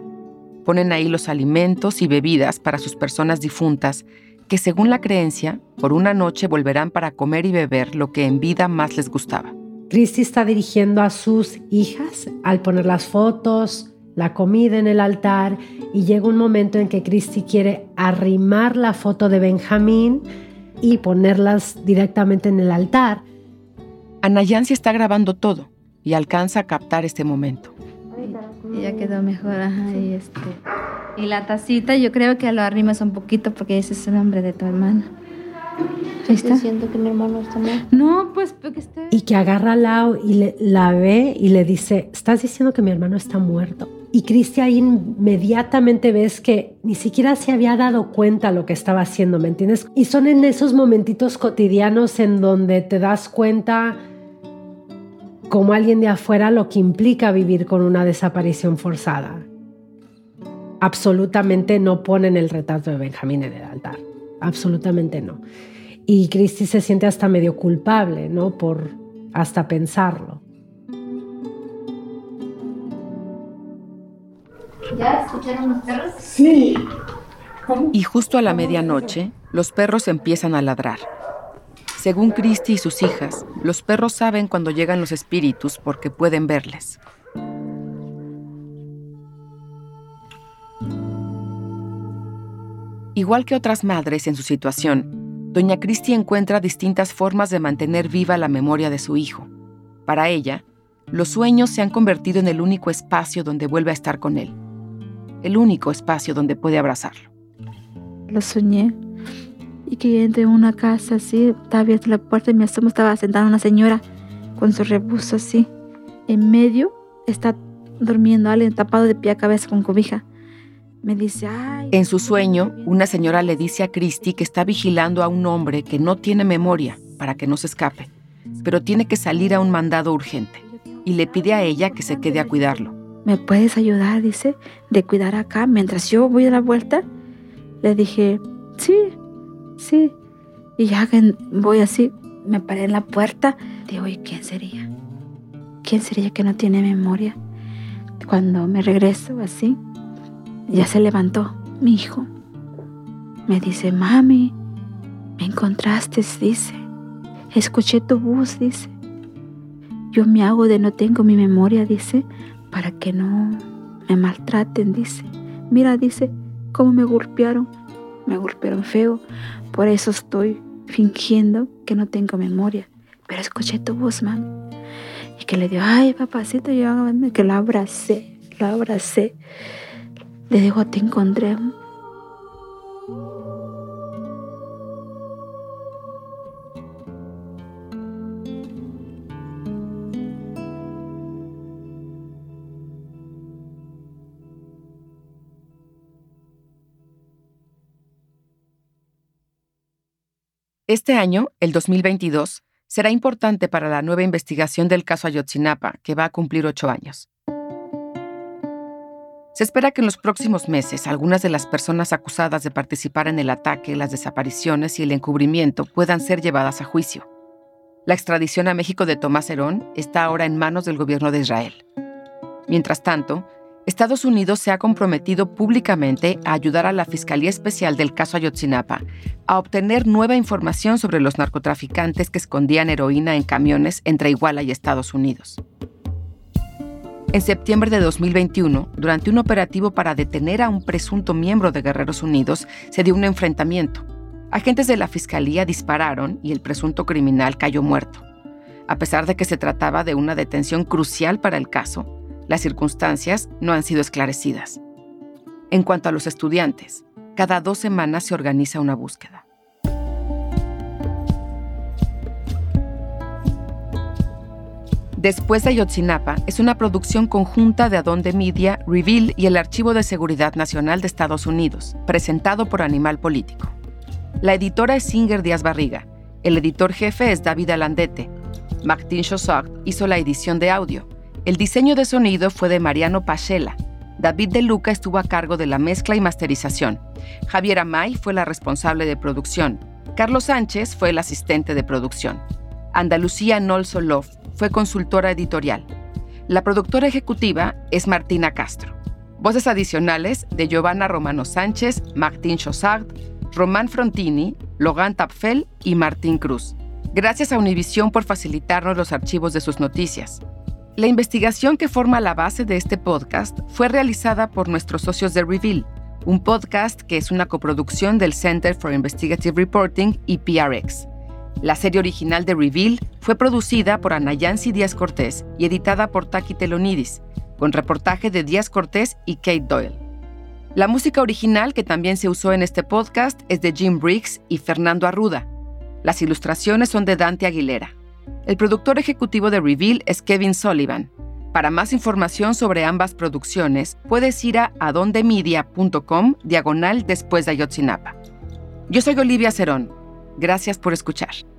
Ponen ahí los alimentos y bebidas para sus personas difuntas, que según la creencia, por una noche volverán para comer y beber lo que en vida más les gustaba. Cristi está dirigiendo a sus hijas al poner las fotos, la comida en el altar y llega un momento en que Cristi quiere arrimar la foto de Benjamín y ponerlas directamente en el altar. Ana Yancy está grabando todo y alcanza a captar este momento. Y ya quedó mejor, ajá, y este. Y la tacita, yo creo que lo arrimas un poquito porque ese es el nombre de tu hermana. ¿Estás diciendo que mi hermano está muerto? No, pues porque esté... Y que agarra a Lau y le, la ve y le dice, ¿estás diciendo que mi hermano está muerto? Y Cristian inmediatamente ves que ni siquiera se había dado cuenta lo que estaba haciendo, ¿me entiendes? Y son en esos momentitos cotidianos en donde te das cuenta como alguien de afuera lo que implica vivir con una desaparición forzada. Absolutamente no ponen el retrato de Benjamín en el altar, absolutamente no. Y Cristi se siente hasta medio culpable, ¿no? Por hasta pensarlo. ¿Ya escucharon los perros? Sí. Y justo a la medianoche, los perros empiezan a ladrar. Según Christie y sus hijas, los perros saben cuando llegan los espíritus porque pueden verles. Igual que otras madres en su situación, doña Christie encuentra distintas formas de mantener viva la memoria de su hijo. Para ella, los sueños se han convertido en el único espacio donde vuelve a estar con él. el único espacio donde puede abrazarlo. Lo soñé y que entré en una casa así, estaba abierta la puerta y me asomo, estaba sentada una señora con su rebuzo así. En medio está durmiendo alguien tapado de pie a cabeza con cobija. Me dice, ay. En su sueño, una señora le dice a Christy que está vigilando a un hombre que no tiene memoria para que no se escape, pero tiene que salir a un mandado urgente y le pide a ella que se quede a cuidarlo. ¿Me puedes ayudar? Dice, de cuidar acá mientras yo voy a la vuelta. Le dije, sí, sí. Y ya voy así, me paré en la puerta. Digo, ¿y quién sería? ¿Quién sería que no tiene memoria? Cuando me regreso así, ya se levantó mi hijo. Me dice, mami, me encontraste, dice. Escuché tu voz, dice. Yo me hago de no tengo mi memoria, dice, para que no me maltraten, dice. Mira, dice, cómo me golpearon. Me golpearon feo. Por eso estoy fingiendo que no tengo memoria. Pero escuché tu voz, mami. Y que le dio, ay, papacito, yo que la abracé, la abracé. Le digo, te encontré. Este año, el 2022, será importante para la nueva investigación del caso Ayotzinapa, que va a cumplir ocho años. Se espera que en los próximos meses algunas de las personas acusadas de participar en el ataque, las desapariciones y el encubrimiento puedan ser llevadas a juicio. La extradición a México de Tomás Herón está ahora en manos del gobierno de Israel. Mientras tanto, Estados Unidos se ha comprometido públicamente a ayudar a la Fiscalía Especial del caso Ayotzinapa a obtener nueva información sobre los narcotraficantes que escondían heroína en camiones entre Iguala y Estados Unidos. En septiembre de 2021, durante un operativo para detener a un presunto miembro de Guerreros Unidos, se dio un enfrentamiento. Agentes de la Fiscalía dispararon y el presunto criminal cayó muerto. A pesar de que se trataba de una detención crucial para el caso, las circunstancias no han sido esclarecidas. En cuanto a los estudiantes, cada dos semanas se organiza una búsqueda. Después de Ayotzinapa es una producción conjunta de Adonde Media, Reveal y el Archivo de Seguridad Nacional de Estados Unidos, presentado por Animal Político. La editora es Singer Díaz Barriga. El editor jefe es David Alandete. Martin Chossard hizo la edición de audio. El diseño de sonido fue de Mariano Pachela. David De Luca estuvo a cargo de la mezcla y masterización. Javier Amay fue la responsable de producción. Carlos Sánchez fue el asistente de producción. Andalucía Nolsolov fue consultora editorial. La productora ejecutiva es Martina Castro. Voces adicionales de Giovanna Romano Sánchez, Martín Chossard, Román Frontini, Logan Tapfel y Martín Cruz. Gracias a Univisión por facilitarnos los archivos de sus noticias. La investigación que forma la base de este podcast fue realizada por nuestros socios de Reveal, un podcast que es una coproducción del Center for Investigative Reporting y PRX. La serie original de Reveal fue producida por Anayansi Díaz Cortés y editada por Taki Telonidis, con reportaje de Díaz Cortés y Kate Doyle. La música original que también se usó en este podcast es de Jim Briggs y Fernando Arruda. Las ilustraciones son de Dante Aguilera. El productor ejecutivo de Reveal es Kevin Sullivan. Para más información sobre ambas producciones, puedes ir a adondemedia.com diagonal después de Ayotzinapa. Yo soy Olivia Cerón. Gracias por escuchar.